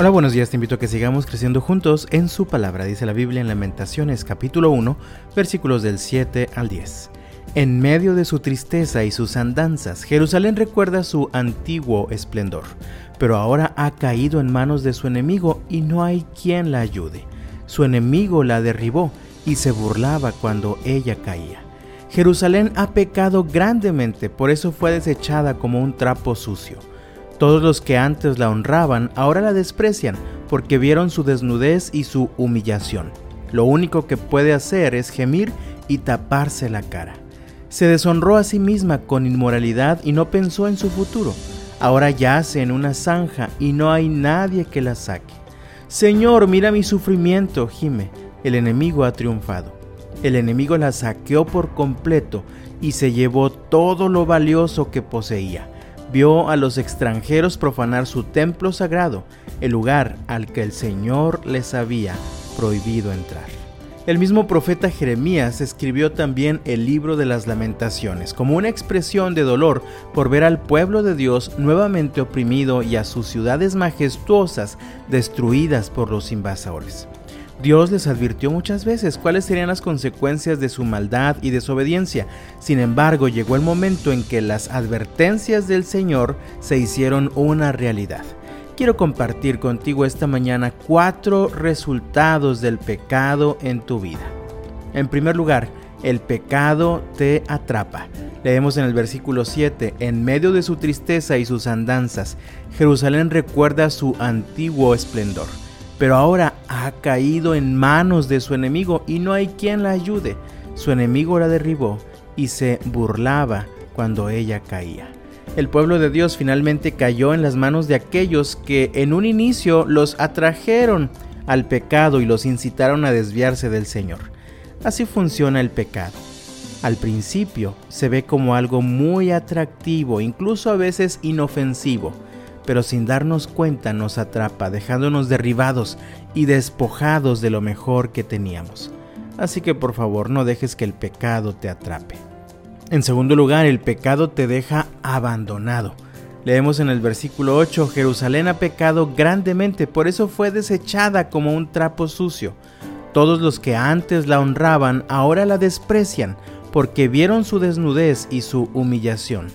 Hola, buenos días, te invito a que sigamos creciendo juntos en su palabra, dice la Biblia en Lamentaciones capítulo 1, versículos del 7 al 10. En medio de su tristeza y sus andanzas, Jerusalén recuerda su antiguo esplendor, pero ahora ha caído en manos de su enemigo y no hay quien la ayude. Su enemigo la derribó y se burlaba cuando ella caía. Jerusalén ha pecado grandemente, por eso fue desechada como un trapo sucio. Todos los que antes la honraban ahora la desprecian porque vieron su desnudez y su humillación. Lo único que puede hacer es gemir y taparse la cara. Se deshonró a sí misma con inmoralidad y no pensó en su futuro. Ahora yace en una zanja y no hay nadie que la saque. Señor, mira mi sufrimiento, gime. El enemigo ha triunfado. El enemigo la saqueó por completo y se llevó todo lo valioso que poseía vio a los extranjeros profanar su templo sagrado, el lugar al que el Señor les había prohibido entrar. El mismo profeta Jeremías escribió también el libro de las lamentaciones como una expresión de dolor por ver al pueblo de Dios nuevamente oprimido y a sus ciudades majestuosas destruidas por los invasores. Dios les advirtió muchas veces cuáles serían las consecuencias de su maldad y desobediencia. Sin embargo, llegó el momento en que las advertencias del Señor se hicieron una realidad. Quiero compartir contigo esta mañana cuatro resultados del pecado en tu vida. En primer lugar, el pecado te atrapa. Leemos en el versículo 7, en medio de su tristeza y sus andanzas, Jerusalén recuerda su antiguo esplendor pero ahora ha caído en manos de su enemigo y no hay quien la ayude. Su enemigo la derribó y se burlaba cuando ella caía. El pueblo de Dios finalmente cayó en las manos de aquellos que en un inicio los atrajeron al pecado y los incitaron a desviarse del Señor. Así funciona el pecado. Al principio se ve como algo muy atractivo, incluso a veces inofensivo pero sin darnos cuenta nos atrapa, dejándonos derribados y despojados de lo mejor que teníamos. Así que por favor no dejes que el pecado te atrape. En segundo lugar, el pecado te deja abandonado. Leemos en el versículo 8, Jerusalén ha pecado grandemente, por eso fue desechada como un trapo sucio. Todos los que antes la honraban ahora la desprecian, porque vieron su desnudez y su humillación.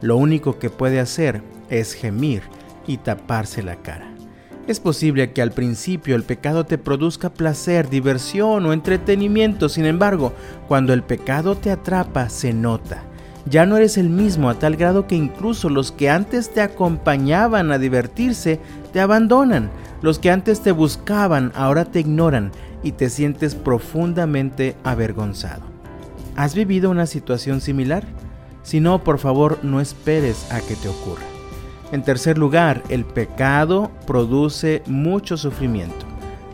Lo único que puede hacer es gemir y taparse la cara. Es posible que al principio el pecado te produzca placer, diversión o entretenimiento, sin embargo, cuando el pecado te atrapa, se nota. Ya no eres el mismo a tal grado que incluso los que antes te acompañaban a divertirse te abandonan. Los que antes te buscaban ahora te ignoran y te sientes profundamente avergonzado. ¿Has vivido una situación similar? Si no, por favor, no esperes a que te ocurra. En tercer lugar, el pecado produce mucho sufrimiento.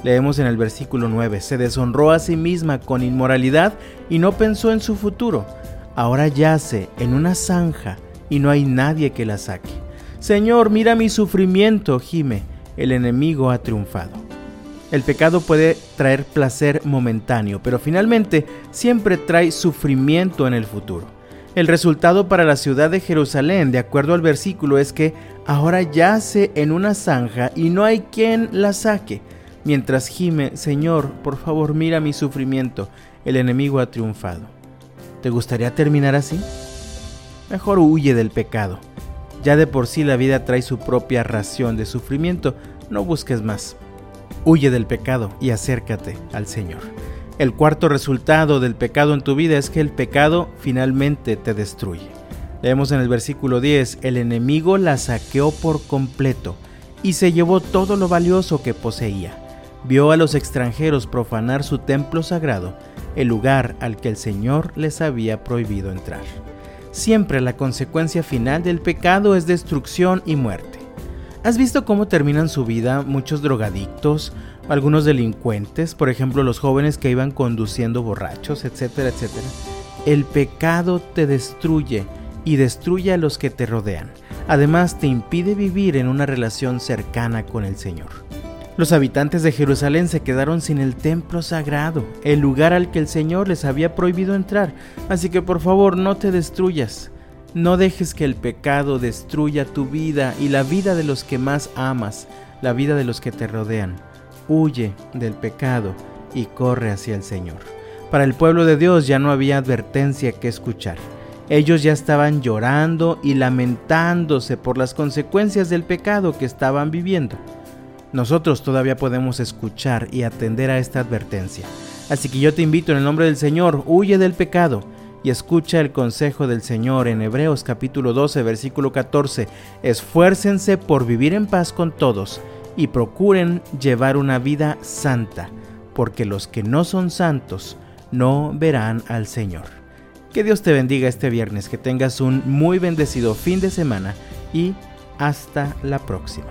Leemos en el versículo 9, se deshonró a sí misma con inmoralidad y no pensó en su futuro. Ahora yace en una zanja y no hay nadie que la saque. Señor, mira mi sufrimiento, gime, el enemigo ha triunfado. El pecado puede traer placer momentáneo, pero finalmente siempre trae sufrimiento en el futuro. El resultado para la ciudad de Jerusalén, de acuerdo al versículo, es que ahora yace en una zanja y no hay quien la saque. Mientras gime, Señor, por favor mira mi sufrimiento, el enemigo ha triunfado. ¿Te gustaría terminar así? Mejor huye del pecado. Ya de por sí la vida trae su propia ración de sufrimiento, no busques más. Huye del pecado y acércate al Señor. El cuarto resultado del pecado en tu vida es que el pecado finalmente te destruye. Leemos en el versículo 10, el enemigo la saqueó por completo y se llevó todo lo valioso que poseía. Vio a los extranjeros profanar su templo sagrado, el lugar al que el Señor les había prohibido entrar. Siempre la consecuencia final del pecado es destrucción y muerte. ¿Has visto cómo terminan su vida muchos drogadictos, algunos delincuentes, por ejemplo los jóvenes que iban conduciendo borrachos, etcétera, etcétera. El pecado te destruye y destruye a los que te rodean. Además te impide vivir en una relación cercana con el Señor. Los habitantes de Jerusalén se quedaron sin el templo sagrado, el lugar al que el Señor les había prohibido entrar. Así que por favor no te destruyas. No dejes que el pecado destruya tu vida y la vida de los que más amas, la vida de los que te rodean. Huye del pecado y corre hacia el Señor. Para el pueblo de Dios ya no había advertencia que escuchar. Ellos ya estaban llorando y lamentándose por las consecuencias del pecado que estaban viviendo. Nosotros todavía podemos escuchar y atender a esta advertencia. Así que yo te invito en el nombre del Señor, huye del pecado y escucha el consejo del Señor en Hebreos capítulo 12 versículo 14. Esfuércense por vivir en paz con todos y procuren llevar una vida santa, porque los que no son santos no verán al Señor. Que Dios te bendiga este viernes, que tengas un muy bendecido fin de semana y hasta la próxima.